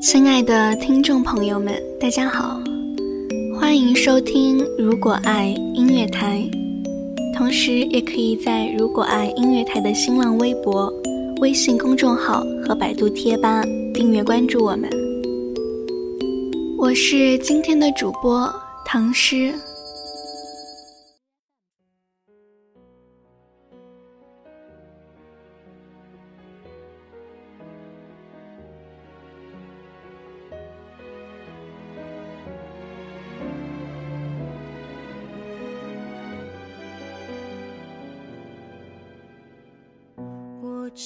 亲爱的听众朋友们，大家好，欢迎收听《如果爱音乐台》，同时也可以在“如果爱音乐台”的新浪微博、微信公众号和百度贴吧订阅关注我们。我是今天的主播唐诗。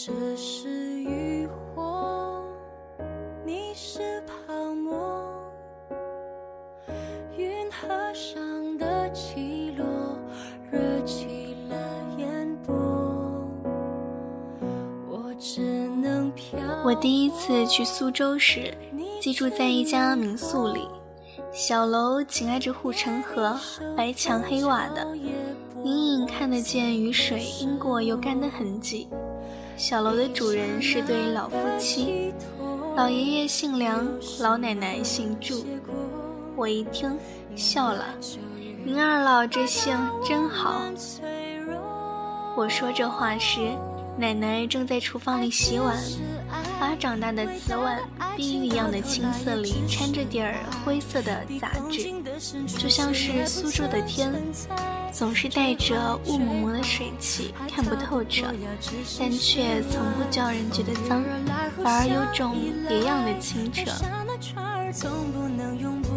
只是渔火，你是泡沫，云河上的起落，惹起了烟波。我只能飘。我第一次去苏州时，寄住在一家民宿里，小楼紧挨着护城河，白墙黑瓦的，隐隐看得见雨水因过又干的痕迹。小楼的主人是对老夫妻，老爷爷姓梁，老奶奶姓祝。我一听笑了，您二老这姓真好。我说这话时，奶奶正在厨房里洗碗。把长大的瓷碗，碧玉一样的青色里掺着点儿灰色的杂质，就像是苏州的天，总是带着雾蒙蒙的水汽，看不透彻，但却从不叫人觉得脏，反而有种别样的清澈。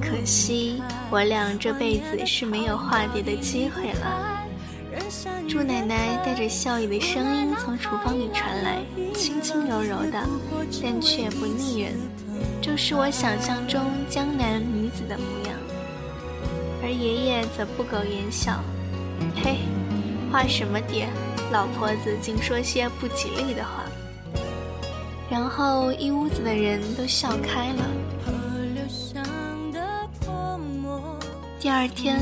可惜我俩这辈子是没有化蝶的机会了。祝奶奶带着笑意的声音从厨房里传来，轻轻柔柔的，但却不腻人，正是我想象中江南女子的模样。而爷爷则不苟言笑：“嘿，画什么蝶？老婆子竟说些不吉利的话。”然后一屋子的人都笑开了。第二天，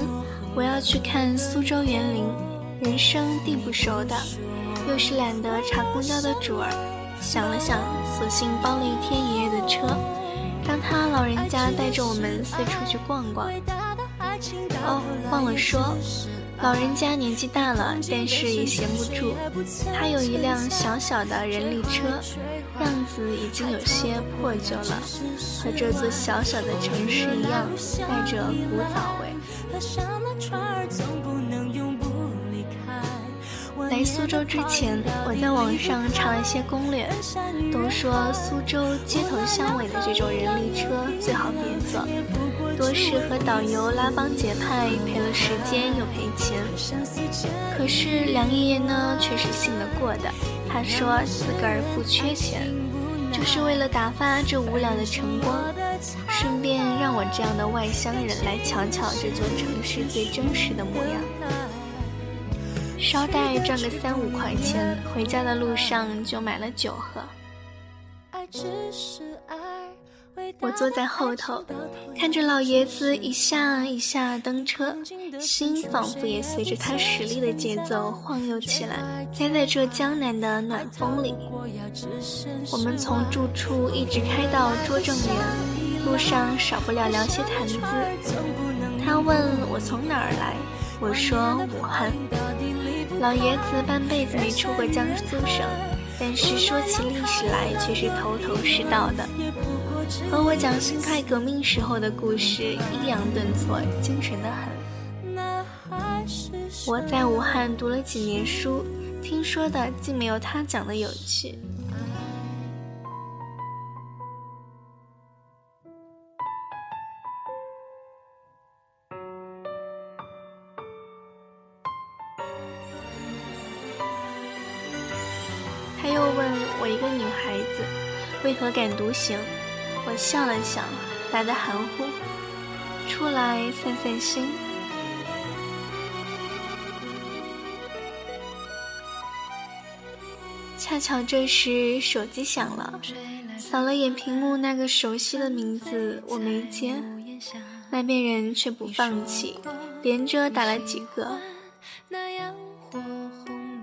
我要去看苏州园林。人生地不熟的，又是懒得查公交的主儿，想了想，索性包了一天爷爷的车，让他老人家带着我们四处去逛逛。哦，忘了说，老人家年纪大了，但是也闲不住，他有一辆小小的人力车，样子已经有些破旧了，和这座小小的城市一样，带着古早味。来苏州之前，我在网上查了一些攻略，都说苏州街头巷尾的这种人力车最好别坐，多是和导游拉帮结派，赔了时间又赔钱。可是梁爷爷呢，却是信得过的。他说自个儿不缺钱，就是为了打发这无聊的晨光，顺便让我这样的外乡人来瞧瞧这座城市最真实的模样。捎带赚个三五块钱，回家的路上就买了酒喝。我坐在后头，看着老爷子一下一下蹬车，心仿佛也随着他使力的节奏晃悠起来。栽在这江南的暖风里，我们从住处一直开到拙政园，路上少不了聊些谈资。他问我从哪儿来，我说武汉。老爷子半辈子没出过江苏省，但是说起历史来却是头头是道的，和我讲辛亥革命时候的故事抑扬顿挫，精神的很。我在武汉读了几年书，听说的竟没有他讲的有趣。为何敢独行？我笑了笑，来的含糊，出来散散心。恰巧这时手机响了，扫了眼屏幕那个熟悉的名字，我没接，那边人却不放弃，连着打了几个。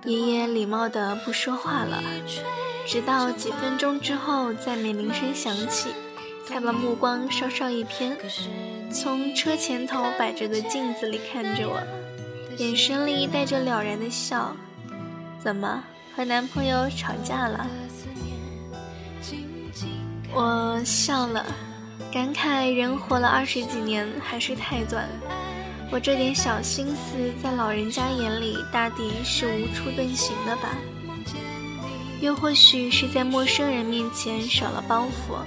爷爷礼貌的不说话了。直到几分钟之后，再没铃声响起，他把目光稍稍一偏，从车前头摆着的镜子里看着我，眼神里带着了然的笑。怎么和男朋友吵架了？我笑了，感慨人活了二十几年还是太短。我这点小心思，在老人家眼里大抵是无处遁形的吧？又或许是在陌生人面前少了包袱，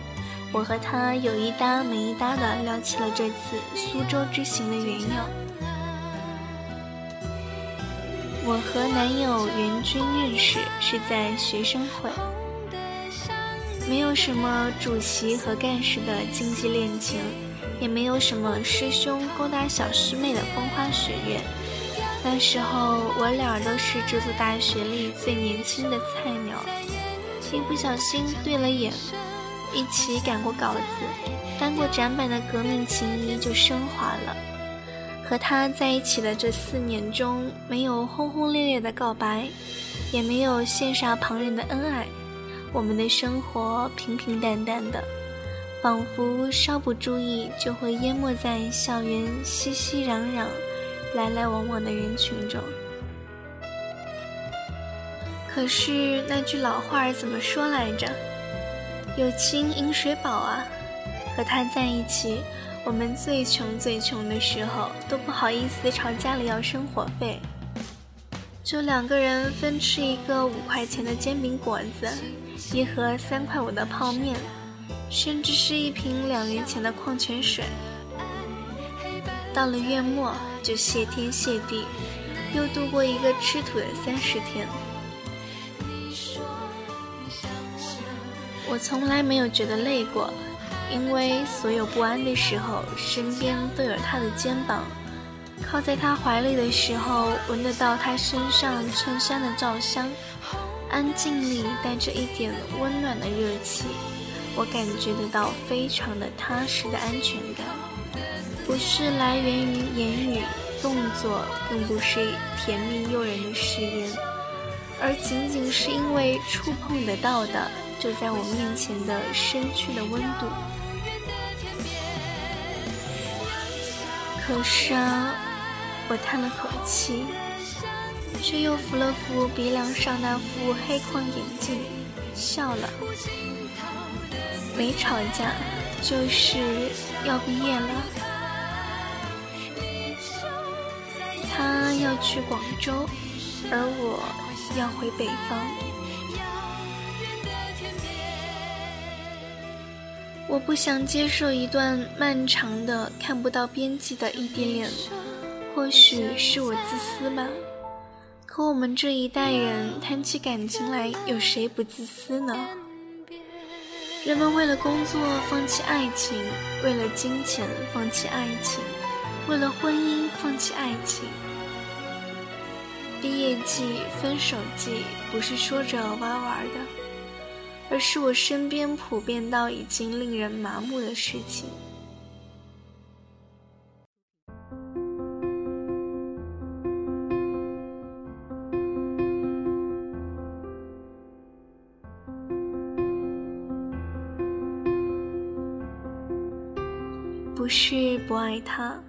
我和他有一搭没一搭的聊起了这次苏州之行的缘由。我和男友袁军认识是在学生会，没有什么主席和干事的禁忌恋情，也没有什么师兄勾搭小师妹的风花雪月。那时候我俩都是这所大学里最年轻的菜鸟，一不小心对了眼，一起赶过稿子，翻过展板的革命情谊就升华了。和他在一起的这四年中，没有轰轰烈烈的告白，也没有羡煞旁人的恩爱，我们的生活平平淡淡的，仿佛稍不注意就会淹没在校园熙熙攘攘。来来往往的人群中，可是那句老话怎么说来着？“友情饮水饱啊！”和他在一起，我们最穷最穷的时候都不好意思朝家里要生活费，就两个人分吃一个五块钱的煎饼果子，一盒三块五的泡面，甚至是一瓶两元钱的矿泉水。到了月末。就谢天谢地，又度过一个吃土的三十天。我从来没有觉得累过，因为所有不安的时候，身边都有他的肩膀；靠在他怀里的时候，闻得到他身上衬衫的皂香，安静里带着一点温暖的热气，我感觉得到非常的踏实的安全感。不是来源于言语、动作，更不是甜蜜诱人的誓言，而仅仅是因为触碰得到的，就在我面前的身躯的温度。可是啊，我叹了口气，却又扶了扶鼻梁上那副黑框眼镜，笑了。没吵架，就是要毕业了。要去广州，而我要回北方。我不想接受一段漫长的、看不到边际的异地恋，或许是我自私吧。可我们这一代人谈起感情来，有谁不自私呢？人们为了工作放弃爱情，为了金钱放弃爱情，为了婚姻放弃爱情。毕业季、分手季，不是说着玩玩的，而是我身边普遍到已经令人麻木的事情。不是不爱他。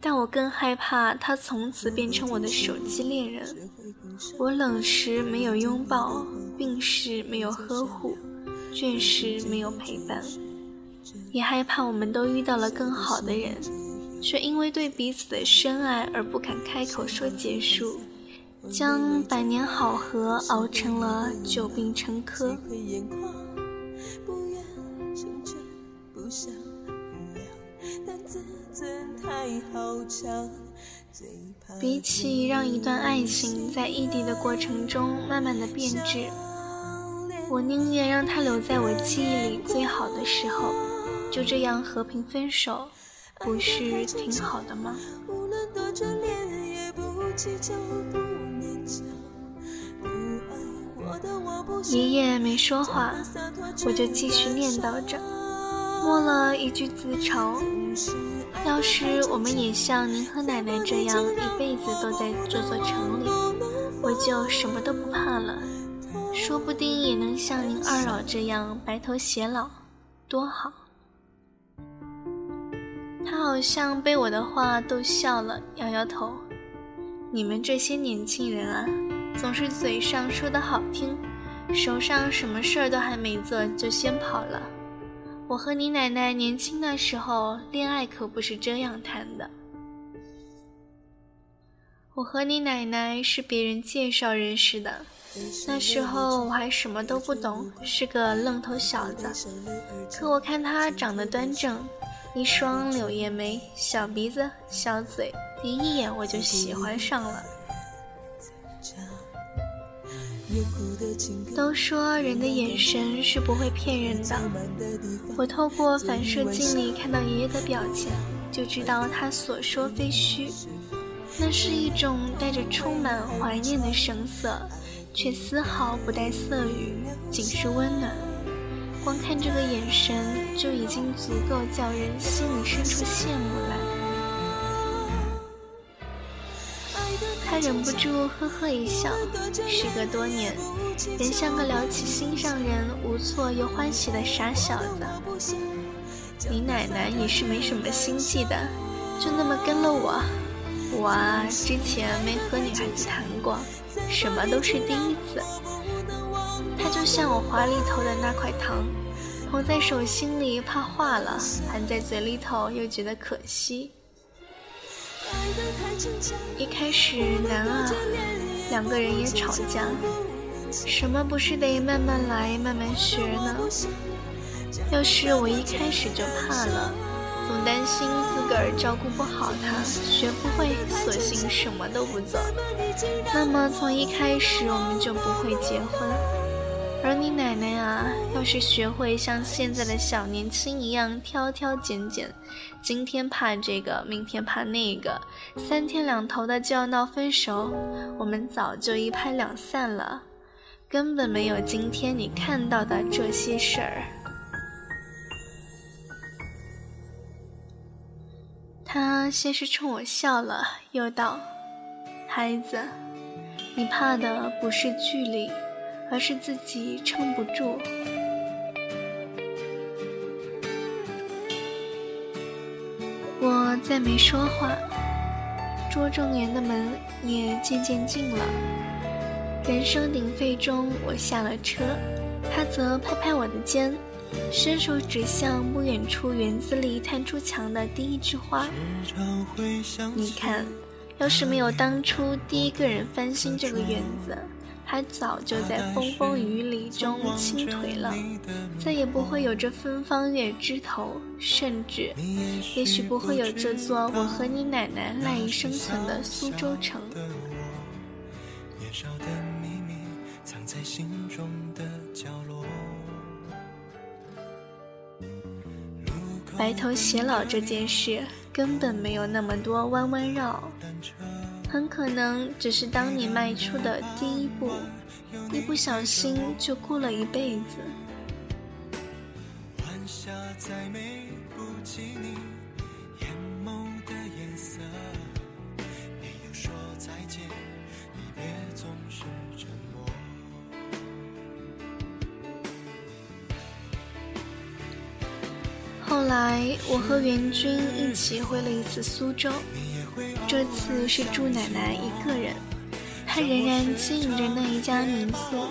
但我更害怕他从此变成我的手机恋人。我冷时没有拥抱，病时没有呵护，倦时没有陪伴，也害怕我们都遇到了更好的人，却因为对彼此的深爱而不敢开口说结束，将百年好合熬成了久病成科。比起让一段爱情在异地的过程中慢慢的变质，我宁愿让它留在我记忆里最好的时候，就这样和平分手，不是挺好的吗？爷爷没说话，我就继续念叨着，默了一句自嘲。要是我们也像您和奶奶这样一辈子都在这座城里，我就什么都不怕了，说不定也能像您二老这样白头偕老，多好。他好像被我的话逗笑了，摇摇头。你们这些年轻人啊，总是嘴上说的好听，手上什么事儿都还没做就先跑了。我和你奶奶年轻的时候，恋爱可不是这样谈的。我和你奶奶是别人介绍认识的，那时候我还什么都不懂，是个愣头小子。可我看她长得端正，一双柳叶眉，小鼻子，小嘴，第一眼我就喜欢上了。都说人的眼神是不会骗人的，我透过反射镜里看到爷爷的表情，就知道他所说非虚。那是一种带着充满怀念的神色，却丝毫不带色欲，仅是温暖。光看这个眼神，就已经足够叫人心里生出羡慕来。他忍不住呵呵一笑。时隔多年，仍像个聊起心上人无措又欢喜的傻小子。你奶奶也是没什么心计的，就那么跟了我。我啊，之前没和女孩子谈过，什么都是第一次。他就像我怀里头的那块糖，捧在手心里怕化了，含在嘴里头又觉得可惜。一开始难啊，两个人也吵架，什么不是得慢慢来，慢慢学呢？要是我一开始就怕了。总担心自个儿照顾不好他，学不会，索性什么都不做。那么从一开始我们就不会结婚。而你奶奶啊，要是学会像现在的小年轻一样挑挑拣拣，今天怕这个，明天怕那个，三天两头的就要闹分手，我们早就一拍两散了，根本没有今天你看到的这些事儿。他先是冲我笑了，又道：“孩子，你怕的不是距离，而是自己撑不住。”我再没说话，拙政园的门也渐渐进了。人声鼎沸中，我下了车，他则拍拍我的肩。伸手指向不远处园子里探出墙的第一枝花，你看，要是没有当初第一个人翻新这个园子，它早就在风风雨雨中倾颓了，再也不会有这芬芳月枝头，甚至，也许不会有这座我和你奶奶赖以生存的苏州城。白头偕老这件事根本没有那么多弯弯绕，很可能只是当你迈出的第一步，一不小心就过了一辈子。后来，我和元军一起回了一次苏州，这次是祝奶奶一个人，她仍然经营着那一家民宿，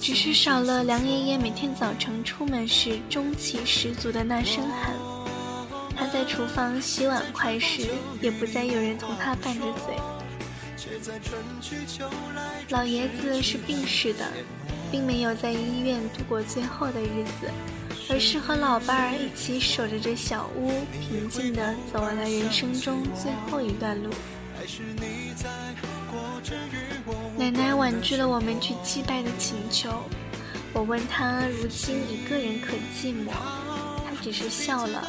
只是少了梁爷爷每天早晨出门时中气十足的那声喊。他在厨房洗碗筷时，也不再有人同他拌着嘴。老爷子是病逝的，并没有在医院度过最后的日子。而是和老伴儿一起守着这小屋，平静地走完了人生中最后一段路。奶奶婉拒了我们去祭拜的请求。我问她如今一个人可寂寞，她只是笑了，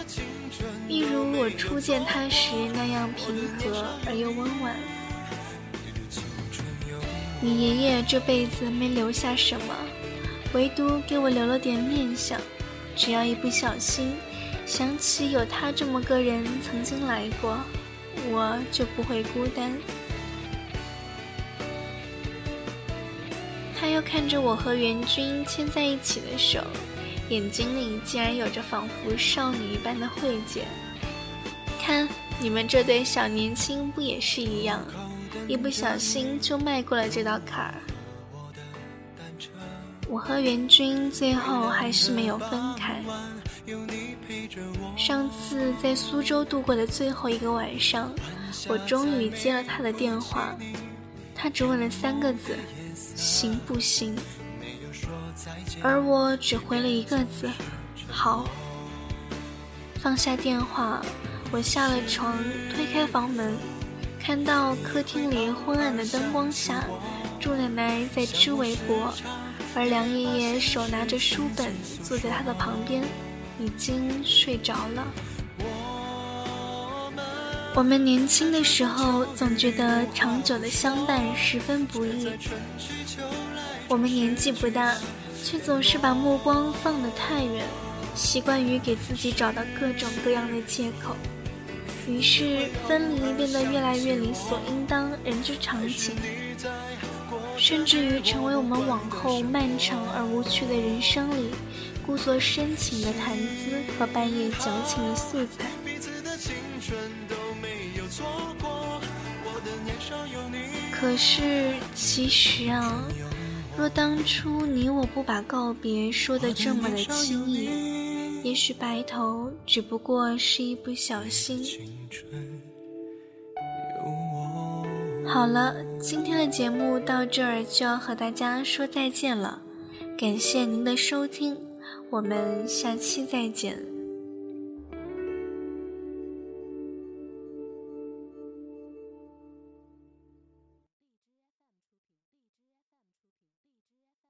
一如我初见她时那样平和而又温婉。你爷爷这辈子没留下什么，唯独给我留了点念想。只要一不小心想起有他这么个人曾经来过，我就不会孤单。他又看着我和元君牵在一起的手，眼睛里竟然有着仿佛少女一般的慧姐。看你们这对小年轻不也是一样，一不小心就迈过了这道坎儿。我和袁军最后还是没有分开。上次在苏州度过的最后一个晚上，我终于接了他的电话，他只问了三个字：“行不行？”而我只回了一个字：“好。”放下电话，我下了床，推开房门，看到客厅里昏暗的灯光下，祝奶奶在织围脖。而梁爷爷手拿着书本，坐在他的旁边，已经睡着了。我们年轻的时候，总觉得长久的相伴十分不易。我们年纪不大，却总是把目光放得太远，习惯于给自己找到各种各样的借口，于是分离变得越来越理所应当，人之常情。甚至于成为我们往后漫长而无趣的人生里，故作深情的谈资和半夜矫情的素材。可是，其实啊，若当初你我不把告别说的这么的轻易，也许白头只不过是一不小心。好了，今天的节目到这儿就要和大家说再见了，感谢您的收听，我们下期再见。